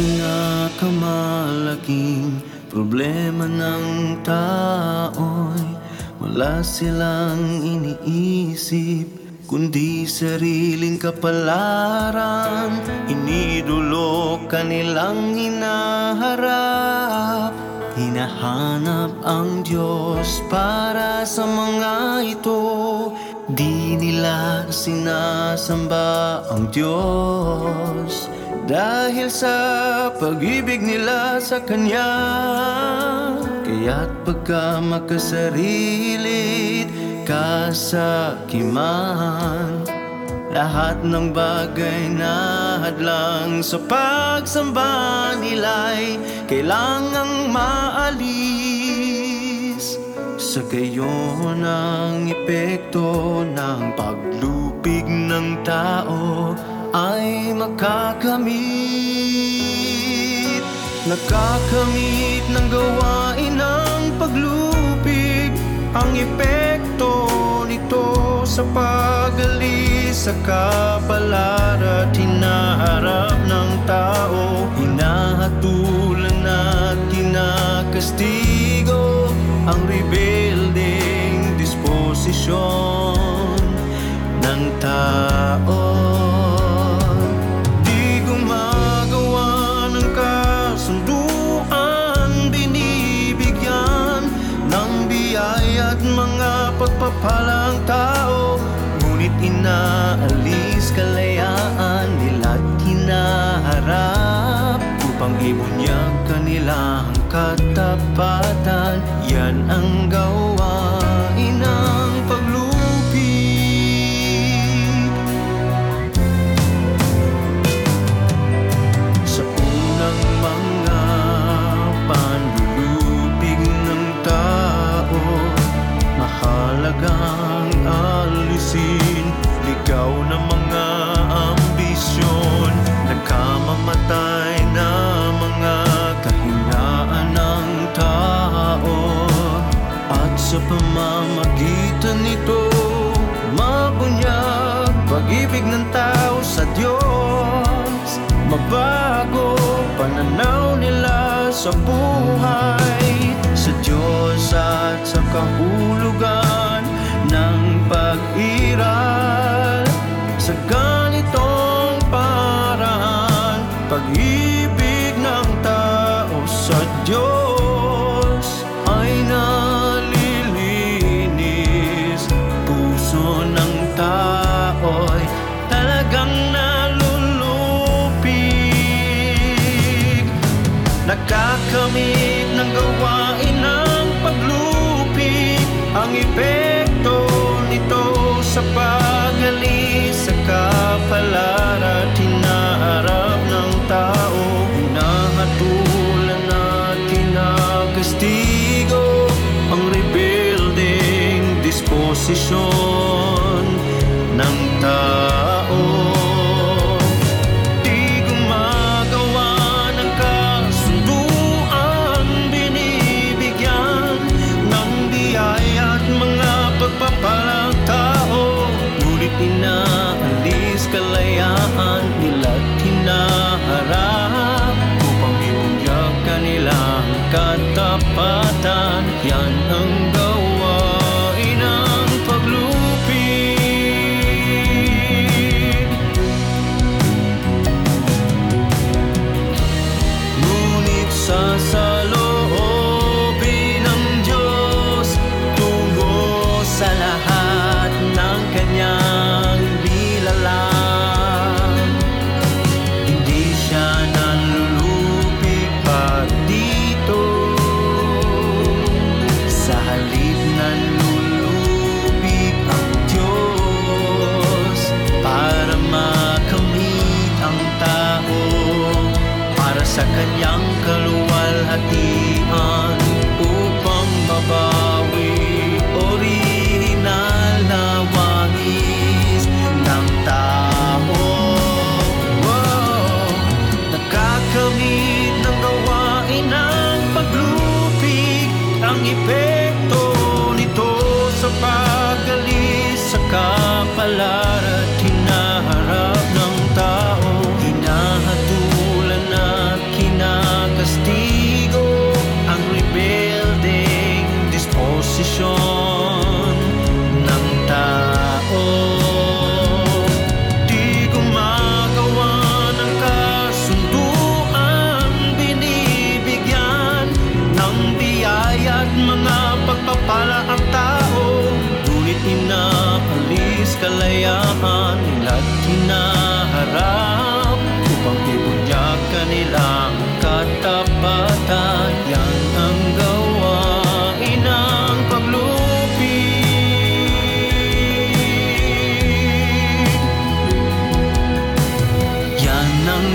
pinakamalaking problema ng tao'y wala silang iniisip kundi sariling kapalaran. Inidolo kanilang hinaharap Hinahanap ang Diyos para sa mga ito. Di nila sinasamba ang Diyos Dahil sa pag-ibig nila sa Kanya Kaya't pagka makasarilit kasakiman Lahat ng bagay na hadlang sa pagsamba nila'y kailangang maalis. Sa gayon ang epekto ng paglupig ng tao ay makakamit. Nakakamit ng gawain ng paglupig ang epekto nito sa pagalis sa kapalaran at hinaharap ng tao. Hinahatulan at kinakastigo Ang rebelding disposisyon ng tao kanilang katapatan sa pamamagitan nito. Mabunyag pag-ibig ng tao sa Diyos. Mabago pananaw nila sa buhay Sa Diyos at sa kahulugan Nakakamit ng gawain ng paglupig Ang epekto nito sa pagalis sa kapalaran katapatan Yan ang paglupig Ang Patayan ang gawain ng paglupi. Yan ang